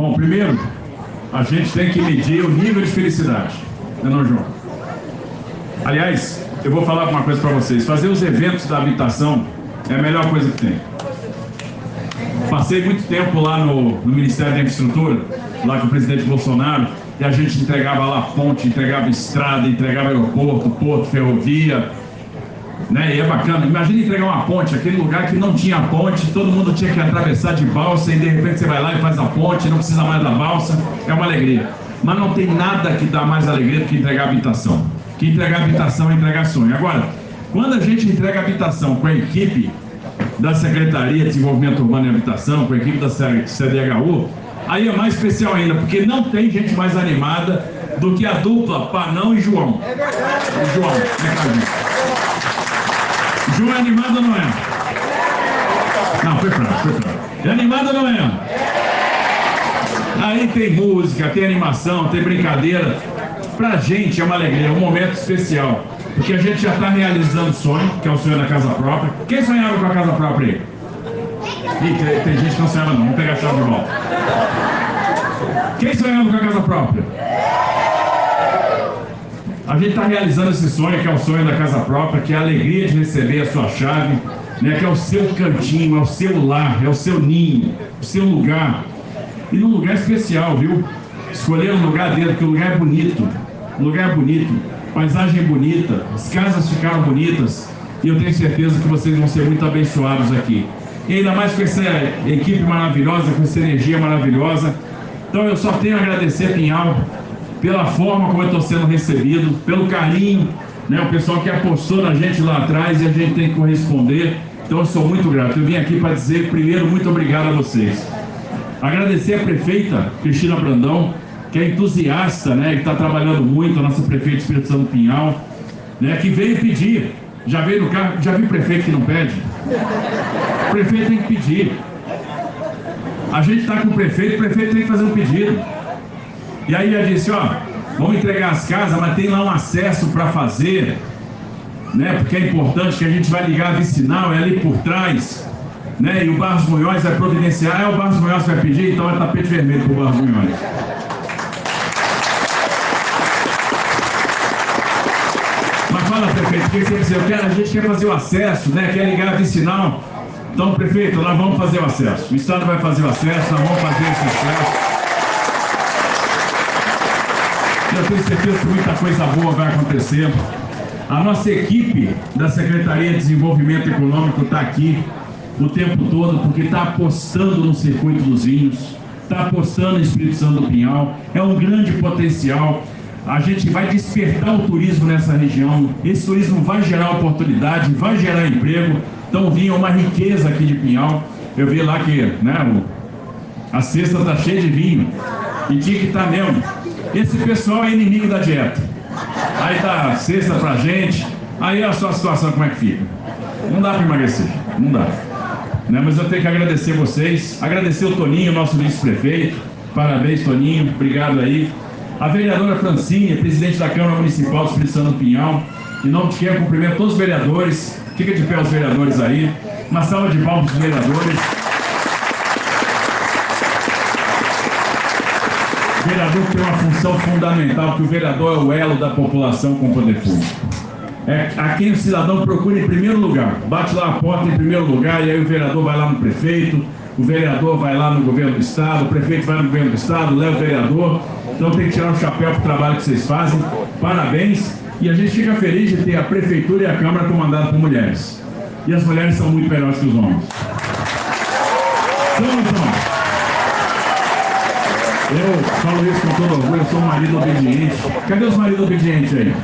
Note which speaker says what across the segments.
Speaker 1: Bom, primeiro, a gente tem que medir o nível de felicidade. Não é não, João? Aliás, eu vou falar uma coisa para vocês. Fazer os eventos da habitação é a melhor coisa que tem. Passei muito tempo lá no, no Ministério da Infraestrutura, lá com o presidente Bolsonaro, e a gente entregava lá ponte, entregava estrada, entregava aeroporto, porto, ferrovia, né? E é bacana. Imagina entregar uma ponte, aquele lugar que não tinha ponte, todo mundo tinha que atravessar de balsa e de repente você vai lá e faz a ponte, não precisa mais da balsa, é uma alegria. Mas não tem nada que dá mais alegria do que entregar habitação. Que entregar habitação é entregar sonho. Agora, quando a gente entrega habitação com a equipe da Secretaria de Desenvolvimento Urbano e Habitação, com a equipe da CDHU, aí é mais especial ainda, porque não tem gente mais animada do que a dupla Panão e João. É verdade. O João, né, Carlinhos? João é animado ou não é? Não, foi fraco, foi fraco. É animado ou não é? Aí tem música, tem animação, tem brincadeira. Pra gente é uma alegria, é um momento especial. Porque a gente já está realizando sonho, que é o sonho da casa própria. Quem sonhava com a casa própria aí? Ih, tem, tem gente que não sonhava não, vamos pegar a chave de volta. Quem sonhava com a casa própria? A gente está realizando esse sonho, que é o sonho da casa própria, que é a alegria de receber a sua chave, né, que é o seu cantinho, é o seu lar, é o seu ninho, o seu lugar. E num lugar especial, viu? Escolher um lugar dentro, porque o lugar é bonito. O lugar é bonito, paisagem bonita, as casas ficaram bonitas. E eu tenho certeza que vocês vão ser muito abençoados aqui. E ainda mais com essa equipe maravilhosa, com essa energia maravilhosa. Então eu só tenho a agradecer, Pinhal, pela forma como eu estou sendo recebido, pelo carinho, né? o pessoal que apostou na gente lá atrás e a gente tem que corresponder. Então eu sou muito grato. Eu vim aqui para dizer, primeiro, muito obrigado a vocês. Agradecer a prefeita Cristina Brandão, que é entusiasta, né? que está trabalhando muito, a nossa prefeita Espírito Santo Pinhal, né? que veio pedir. Já veio no carro, já viu prefeito que não pede? O prefeito tem que pedir. A gente está com o prefeito, o prefeito tem que fazer um pedido. E aí já disse, ó, vamos entregar as casas, mas tem lá um acesso para fazer, né? Porque é importante que a gente vai ligar a vicinal, é ali por trás, né? E o Barros Munhoz vai providenciar, é o Barros Munhoz vai pedir, então é tapete vermelho para o Barros Munhoz. Mas fala, prefeito, o que você? Eu quero, a gente quer fazer o acesso, né? Quer ligar a vicinal. Então, prefeito, nós vamos fazer o acesso. O Estado vai fazer o acesso, nós vamos fazer esse acesso. Eu tenho certeza que muita coisa boa vai acontecer. A nossa equipe da Secretaria de Desenvolvimento Econômico está aqui o tempo todo porque está apostando no circuito dos vinhos, está apostando em Espírito Santo do Pinhal. É um grande potencial. A gente vai despertar o turismo nessa região. Esse turismo vai gerar oportunidade, vai gerar emprego. Então vinha uma riqueza aqui de Pinhal. Eu vi lá que né, a cesta está cheia de vinho. E tinha que estar tá mesmo. Esse pessoal é inimigo da dieta. Aí dá cesta pra gente, aí a sua situação como é que fica? Não dá para emagrecer, não dá. Né? Mas eu tenho que agradecer vocês, agradecer o Toninho, nosso vice-prefeito. Parabéns, Toninho, obrigado aí. A vereadora Francine, presidente da Câmara Municipal do Espírito Santo Pinhal. Em nome de quem eu cumprimento todos os vereadores. Fica de pé os vereadores aí. Uma salva de palmas para os vereadores. O vereador tem uma função fundamental, porque o vereador é o elo da população com o poder público. É a quem o cidadão procura em primeiro lugar. Bate lá a porta em primeiro lugar e aí o vereador vai lá no prefeito, o vereador vai lá no governo do estado, o prefeito vai no governo do estado, leva o vereador. Então tem que tirar o chapéu para o trabalho que vocês fazem. Parabéns. E a gente fica feliz de ter a prefeitura e a Câmara comandada por mulheres. E as mulheres são muito melhores que os homens. Então, então, eu falo isso com todo orgulho, eu sou um marido obediente. Cadê os maridos obedientes aí?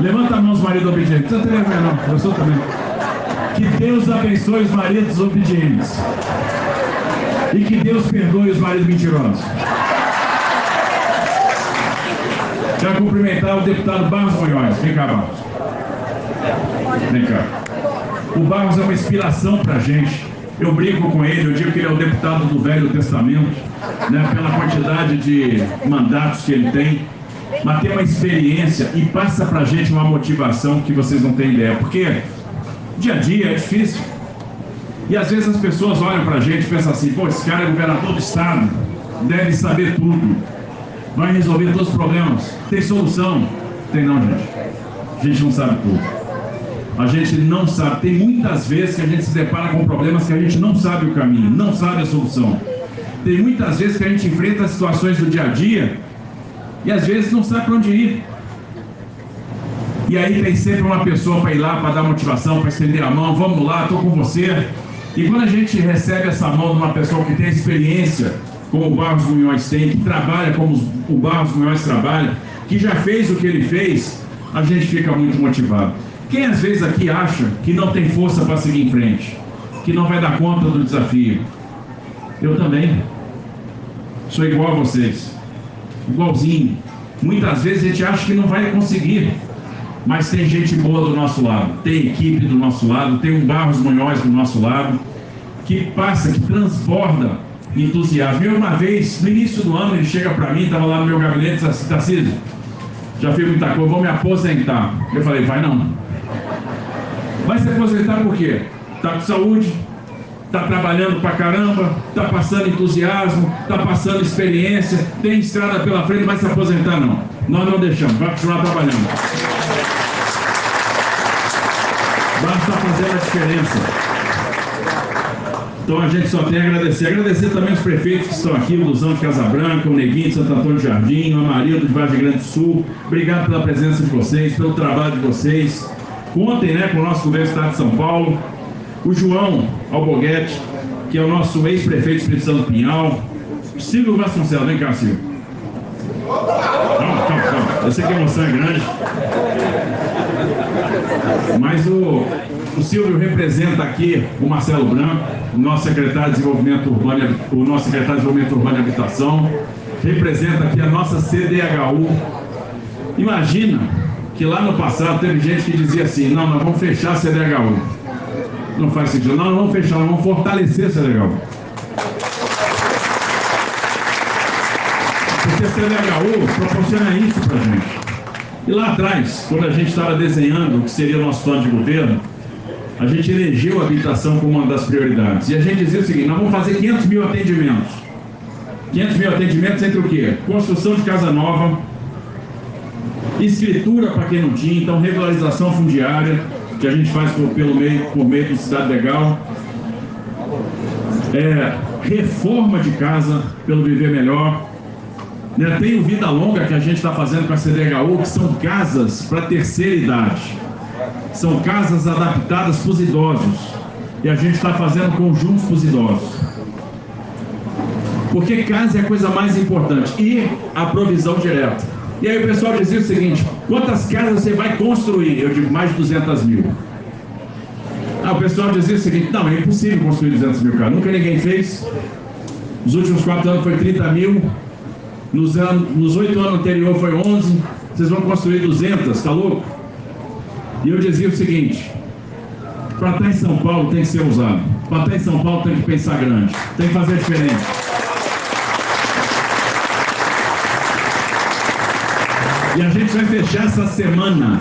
Speaker 1: Levanta a mão os maridos obedientes. Não precisa ter não, eu sou também. Que Deus abençoe os maridos obedientes. E que Deus perdoe os maridos mentirosos. Quero cumprimentar o deputado Barros Munhoz. Vem cá, Barros. Vem cá. O Barros é uma inspiração pra gente. Eu brinco com ele, eu digo que ele é o deputado do Velho Testamento, né, pela quantidade de mandatos que ele tem, mas tem uma experiência e passa para a gente uma motivação que vocês não têm ideia, porque dia a dia é difícil. E às vezes as pessoas olham para a gente e pensam assim: pô, esse cara é governador do estado, deve saber tudo, vai resolver todos os problemas, tem solução. Tem não, gente. A gente não sabe tudo. A gente não sabe. Tem muitas vezes que a gente se depara com problemas que a gente não sabe o caminho, não sabe a solução. Tem muitas vezes que a gente enfrenta situações do dia a dia e às vezes não sabe para onde ir. E aí tem sempre uma pessoa para ir lá, para dar motivação, para estender a mão, vamos lá, estou com você. E quando a gente recebe essa mão de uma pessoa que tem experiência, como o Barros Munhoz tem, que trabalha como o Barros Munhoz trabalha, que já fez o que ele fez, a gente fica muito motivado. Quem às vezes aqui acha que não tem força para seguir em frente, que não vai dar conta do desafio? Eu também. Sou igual a vocês. Igualzinho. Muitas vezes a gente acha que não vai conseguir. Mas tem gente boa do nosso lado, tem equipe do nosso lado, tem um Barros Munhoz do nosso lado, que passa, que transborda entusiasmo. E uma vez, no início do ano, ele chega para mim, estava lá no meu gabinete e disse assim, Tarcísio, já fiz muita coisa, vou me aposentar. Eu falei, vai não. Vai se aposentar por quê? Está com saúde, está trabalhando pra caramba, está passando entusiasmo, está passando experiência, tem estrada pela frente, vai se aposentar não. Nós não deixamos, vai continuar trabalhando. Basta fazer a diferença. Então a gente só tem a agradecer. Agradecer também os prefeitos que estão aqui, o Luzão de Casabranca, o Neguinho de Santo Antônio de Jardim, o Amarildo de Vargem Grande do Sul. Obrigado pela presença de vocês, pelo trabalho de vocês. Contem né, com o nosso governo do Estado de São Paulo. O João Alboguete, que é o nosso ex-prefeito de Espírito Santo Pinhal. Silvio Vasconcelos, vem cá, Silvio. Calma, calma, calma. Eu sei que a emoção é grande. Mas o, o Silvio representa aqui o Marcelo Branco, o nosso secretário de Desenvolvimento Urbano, o nosso secretário de Desenvolvimento Urbano e Habitação, representa aqui a nossa CDHU. Imagina que lá no passado teve gente que dizia assim, não, nós vamos fechar a CDHU. Não faz sentido, não, não vamos fechar, nós vamos fortalecer a CDHU. Porque a CDHU proporciona isso para a gente. E lá atrás, quando a gente estava desenhando o que seria o nosso plano de governo, a gente elegeu a habitação como uma das prioridades. E a gente dizia o seguinte: nós vamos fazer 500 mil atendimentos. 500 mil atendimentos entre o quê? Construção de casa nova, escritura para quem não tinha, então regularização fundiária, que a gente faz por, pelo meio, por meio do Cidade Legal, é, reforma de casa pelo Viver Melhor, né? tem o Vida Longa que a gente está fazendo com a CDHU, que são casas para terceira idade. São casas adaptadas para os idosos. E a gente está fazendo conjuntos para os idosos. Porque casa é a coisa mais importante. E a provisão direta. E aí o pessoal dizia o seguinte: quantas casas você vai construir? Eu digo, mais de 200 mil. Ah, o pessoal dizia o seguinte: não, é impossível construir 200 mil casas. Nunca ninguém fez. Nos últimos quatro anos foi 30 mil. Nos, anos, nos oito anos anteriores foi 11. Vocês vão construir 200, tá louco? E eu dizia o seguinte: para estar em São Paulo tem que ser usado. Para estar em São Paulo tem que pensar grande. Tem que fazer diferente. E a gente vai fechar essa semana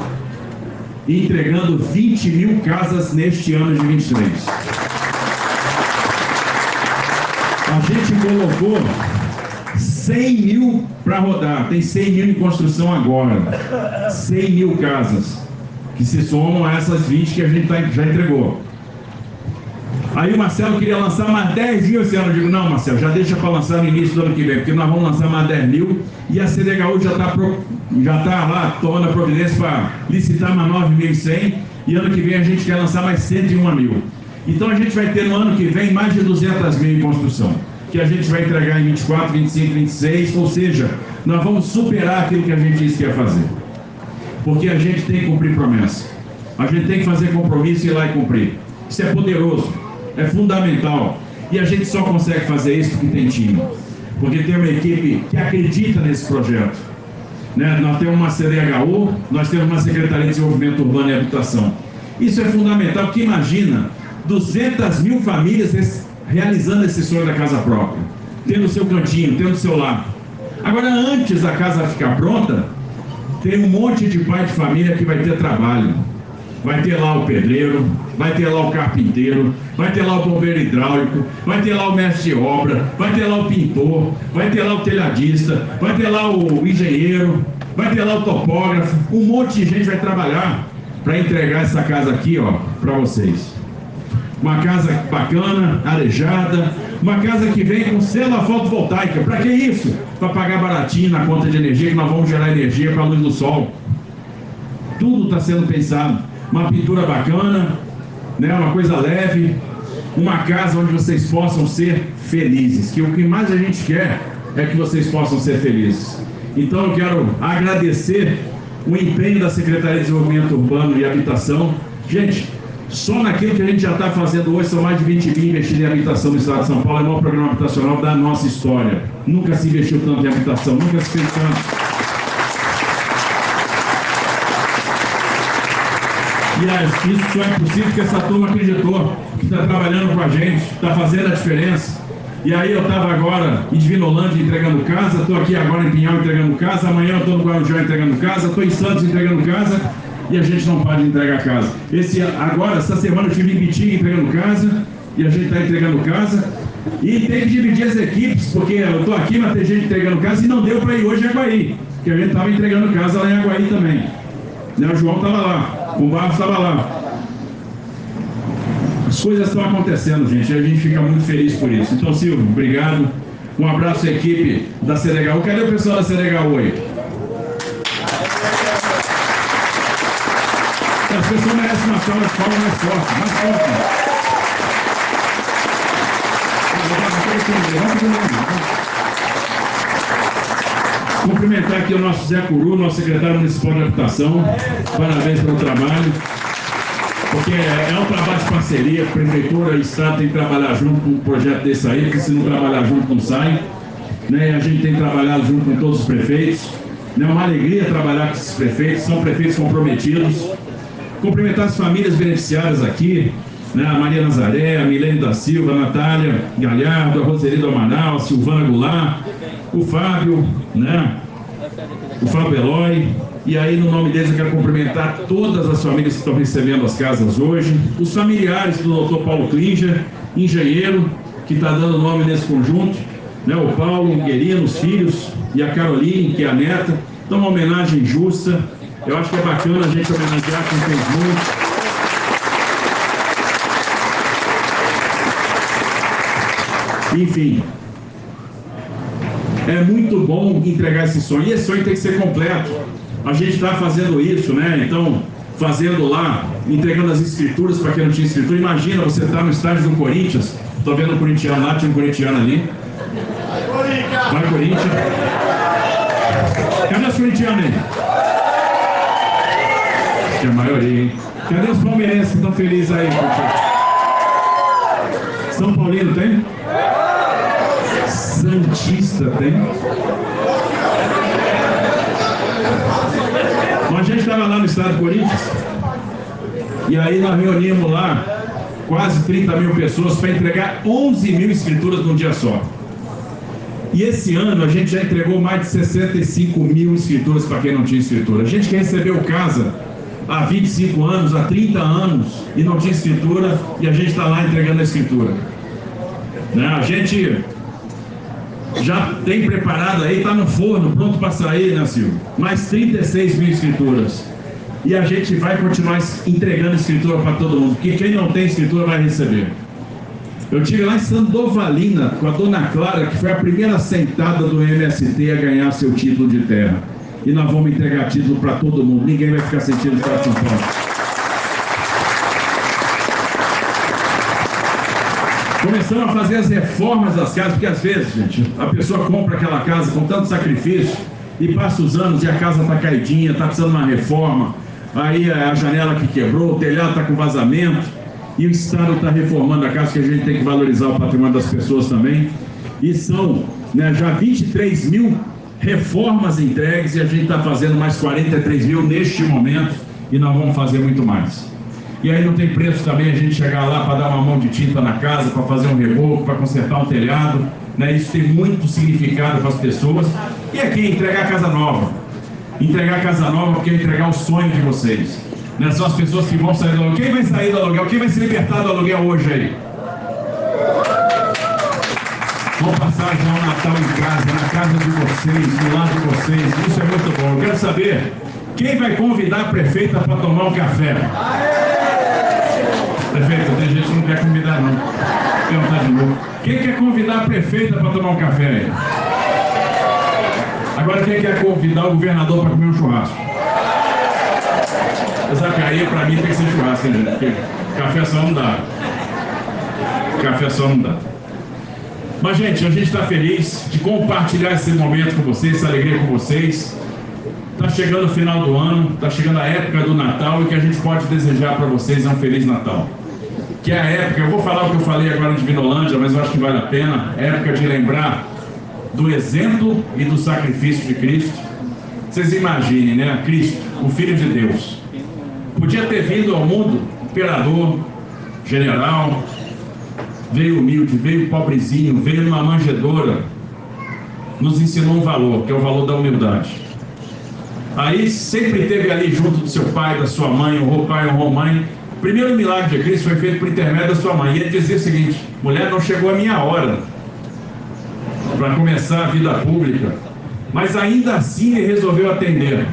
Speaker 1: entregando 20 mil casas neste ano de 23. A gente colocou 100 mil para rodar, tem 100 mil em construção agora. 100 mil casas que se somam a essas 20 que a gente tá, já entregou. Aí o Marcelo queria lançar mais 10 mil esse ano. Eu digo, não, Marcelo, já deixa para lançar no início do ano que vem, porque nós vamos lançar mais 10 mil e a CDHU já está já tá lá tomando a providência para licitar mais 9.100 e ano que vem a gente quer lançar mais 101 mil. Então a gente vai ter no ano que vem mais de 200 mil em construção, que a gente vai entregar em 24, 25, 26, ou seja, nós vamos superar aquilo que a gente disse que ia fazer porque a gente tem que cumprir promessa. A gente tem que fazer compromisso e ir lá e cumprir. Isso é poderoso, é fundamental. E a gente só consegue fazer isso porque tem time. Porque tem uma equipe que acredita nesse projeto. Né? Nós temos uma CDHU, nós temos uma Secretaria de Desenvolvimento Urbano e Habitação. Isso é fundamental, porque imagina 200 mil famílias realizando esse sonho da casa própria, tendo seu cantinho, tendo seu lar. Agora, antes da casa ficar pronta, tem um monte de pai de família que vai ter trabalho. Vai ter lá o pedreiro, vai ter lá o carpinteiro, vai ter lá o bombeiro hidráulico, vai ter lá o mestre de obra, vai ter lá o pintor, vai ter lá o telhadista, vai ter lá o engenheiro, vai ter lá o topógrafo, um monte de gente vai trabalhar para entregar essa casa aqui, ó, para vocês. Uma casa bacana, arejada, uma casa que vem com célula fotovoltaica. Para que isso? Para pagar baratinho na conta de energia, que nós vamos gerar energia para a luz do sol. Tudo está sendo pensado. Uma pintura bacana, né? uma coisa leve, uma casa onde vocês possam ser felizes. Que o que mais a gente quer é que vocês possam ser felizes. Então eu quero agradecer o empenho da Secretaria de Desenvolvimento Urbano e Habitação. Gente, só naquilo que a gente já está fazendo hoje, são mais de 20 mil investidos em habitação no estado de São Paulo. É o maior programa habitacional da nossa história. Nunca se investiu tanto em habitação, nunca se fez tanto. E isso só é possível porque essa turma acreditou, que está trabalhando com a gente, está fazendo a diferença. E aí eu estava agora em Divinolândia entregando casa, estou aqui agora em Pinhal entregando casa, amanhã eu estou no Guarujá entregando casa, estou em Santos entregando casa e a gente não para de entregar casa. Esse, agora, essa semana eu estive em Bitinga entregando casa e a gente está entregando casa. E tem que dividir as equipes, porque eu estou aqui, mas tem gente entregando casa e não deu para ir hoje em Aguaí, porque a gente estava entregando casa lá em Aguaí também. Né, o João estava lá, o Barros estava lá. As coisas estão acontecendo, gente, e a gente fica muito feliz por isso. Então, Silvio, obrigado. Um abraço à equipe da Senegal. Cadê o pessoal da Senegal hoje? As pessoas merecem uma salva de palmas mais forte, mais forte. Cumprimentar aqui o nosso Zé Curu, nosso secretário municipal de habitação. Parabéns pelo trabalho. Porque é, é um trabalho de parceria, prefeitura e Estado tem que trabalhar junto com um projeto desse aí, porque se não trabalhar junto não sai. Né? A gente tem trabalhado junto com todos os prefeitos. É uma alegria trabalhar com esses prefeitos, são prefeitos comprometidos. Cumprimentar as famílias beneficiárias aqui, né? a Maria Nazaré, a Milene da Silva, a Natália Galhardo, a Roseli do Amaral, a Silvana Goulart, o Fábio, né? o Fábio Eloy. E aí, no nome deles, eu quero cumprimentar todas as famílias que estão recebendo as casas hoje, os familiares do doutor Paulo Klinger, engenheiro, que está dando nome nesse conjunto, né? o Paulo, Guerino, os filhos, e a Caroline, que é a neta. Então, uma homenagem justa eu acho que é bacana a gente homenagear quem fez muito. Enfim, é muito bom entregar esse sonho. E esse sonho tem que ser completo. A gente está fazendo isso, né? Então, fazendo lá, entregando as escrituras para quem não tinha escritura. Imagina você estar tá no estádio do Corinthians. Estou vendo o corintiano lá, tinha um corintiano ali. Vai, Corinthians. Cadê os corintianos aí? que a maioria, hein? Cadê os palmeirenses que estão felizes aí, São Paulino tem? Santista tem? Bom, a gente estava lá no estado do Corinthians e aí nós reunimos lá quase 30 mil pessoas para entregar 11 mil escrituras num dia só. E esse ano a gente já entregou mais de 65 mil escrituras para quem não tinha escritura. A gente que recebeu casa há 25 anos, há 30 anos, e não tinha escritura, e a gente está lá entregando a escritura. Né? A gente já tem preparado aí, está no forno, pronto para sair, né, Silvio? Mais 36 mil escrituras. E a gente vai continuar entregando escritura para todo mundo, porque quem não tem escritura vai receber. Eu tive lá em Sandovalina com a dona Clara, que foi a primeira sentada do MST a ganhar seu título de terra e nós vamos entregar título para todo mundo. Ninguém vai ficar sentindo de São Paulo. Começamos a fazer as reformas das casas, porque às vezes, gente, a pessoa compra aquela casa com tanto sacrifício e passa os anos e a casa está caidinha, está precisando de uma reforma. Aí é a janela que quebrou, o telhado está com vazamento e o Estado está reformando a casa, que a gente tem que valorizar o patrimônio das pessoas também. E são né, já 23 mil reformas entregues e a gente está fazendo mais 43 mil neste momento e nós vamos fazer muito mais. E aí não tem preço também a gente chegar lá para dar uma mão de tinta na casa, para fazer um reboco, para consertar um telhado. Né? Isso tem muito significado para as pessoas. E aqui, entregar casa nova. Entregar casa nova porque é entregar o sonho de vocês. Né? São as pessoas que vão sair do aluguel. Quem vai sair do aluguel? Quem vai se libertar do aluguel hoje aí? Vou passar já o Natal em casa, na casa de vocês, do lado de vocês. Isso é muito bom. Eu quero saber quem vai convidar a prefeita para tomar um café. Prefeita, tem gente que não quer convidar, não. Perguntar de novo. Quem quer convidar a prefeita para tomar um café aí? Agora, quem quer convidar o governador para comer um churrasco? Essa aí, para mim, tem que ser churrasco, gente? Porque café só não dá. Café só não dá. Mas, gente, a gente está feliz de compartilhar esse momento com vocês, essa alegria com vocês. Está chegando o final do ano, está chegando a época do Natal e que a gente pode desejar para vocês é um Feliz Natal. Que é a época, eu vou falar o que eu falei agora de Vinolândia, mas eu acho que vale a pena, época de lembrar do exemplo e do sacrifício de Cristo. Vocês imaginem, né? Cristo, o Filho de Deus, podia ter vindo ao mundo imperador, general, veio humilde, veio pobrezinho, veio numa manjedoura, nos ensinou um valor, que é o valor da humildade. Aí sempre teve ali junto do seu pai, da sua mãe, honrou pai, honrou mãe. O primeiro milagre de Cristo foi feito por intermédio da sua mãe. E ele dizia o seguinte: mulher, não chegou a minha hora para começar a vida pública, mas ainda assim ele resolveu atender.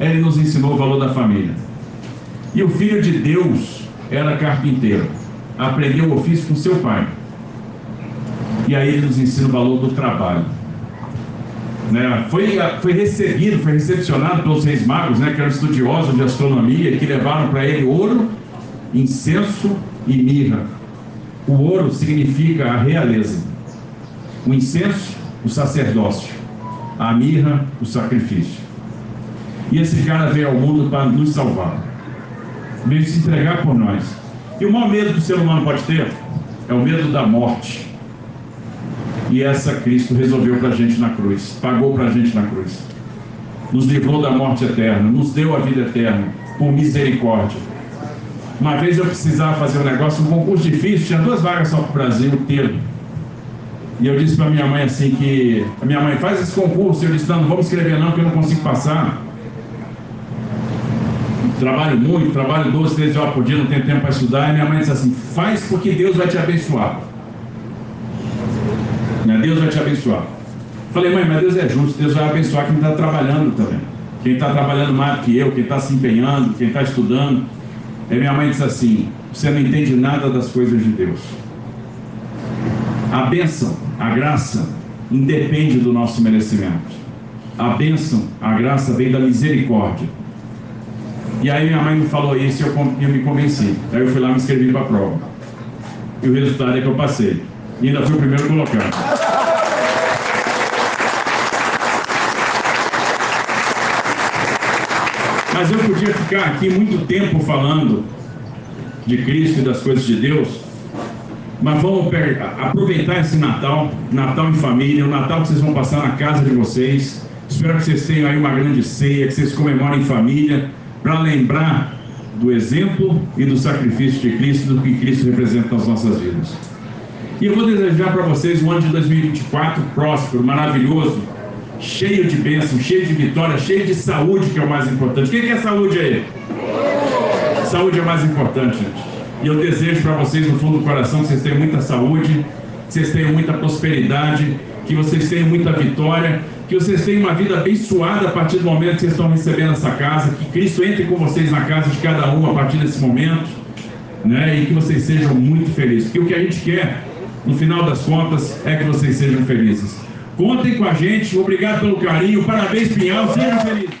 Speaker 1: Ele nos ensinou o valor da família. E o filho de Deus era carpinteiro aprendeu o ofício com seu pai. E aí ele nos ensina o valor do trabalho. Né? Foi, foi recebido, foi recepcionado pelos reis magos, né, que eram estudiosos de astronomia, que levaram para ele ouro, incenso e mirra. O ouro significa a realeza, o incenso, o sacerdócio, a mirra, o sacrifício. E esse cara veio ao mundo para nos salvar, veio se entregar por nós. E o maior medo que o ser humano pode ter é o medo da morte. E essa Cristo resolveu para a gente na cruz, pagou para a gente na cruz. Nos livrou da morte eterna, nos deu a vida eterna, por misericórdia. Uma vez eu precisava fazer um negócio, um concurso difícil, tinha duas vagas só para o Brasil inteiro. E eu disse para minha mãe assim que a minha mãe faz esse concurso, eu disse, não, não vamos escrever não, que eu não consigo passar trabalho muito, trabalho 12, 13 horas por dia, não tenho tempo para estudar. E minha mãe disse assim: faz porque Deus vai te abençoar. Né? Deus vai te abençoar. Falei, mãe, mas Deus é justo, Deus vai abençoar quem está trabalhando também. Quem está trabalhando mais do que eu, quem está se empenhando, quem está estudando. Aí minha mãe disse assim: você não entende nada das coisas de Deus. A bênção, a graça, independe do nosso merecimento. A bênção, a graça vem da misericórdia. E aí minha mãe me falou isso e eu, eu me convenci. Aí eu fui lá me inscrevi para a prova. E o resultado é que eu passei. E ainda fui o primeiro colocado. Mas eu podia ficar aqui muito tempo falando de Cristo e das coisas de Deus, mas vamos aproveitar esse Natal, Natal em família, o Natal que vocês vão passar na casa de vocês. Espero que vocês tenham aí uma grande ceia, que vocês comemorem em família para lembrar do exemplo e do sacrifício de Cristo, do que Cristo representa nas nossas vidas. E eu vou desejar para vocês um ano de 2024 próspero, maravilhoso, cheio de bênção, cheio de vitória, cheio de saúde, que é o mais importante. Quem quer saúde aí? Saúde é o mais importante, gente. E eu desejo para vocês, no fundo do coração, que vocês tenham muita saúde, que vocês tenham muita prosperidade, que vocês tenham muita vitória que vocês tenham uma vida abençoada a partir do momento que vocês estão recebendo essa casa, que Cristo entre com vocês na casa de cada um a partir desse momento, né? E que vocês sejam muito felizes. Porque o que a gente quer, no final das contas, é que vocês sejam felizes. Contem com a gente, obrigado pelo carinho, parabéns, Pinhal, sejam felizes.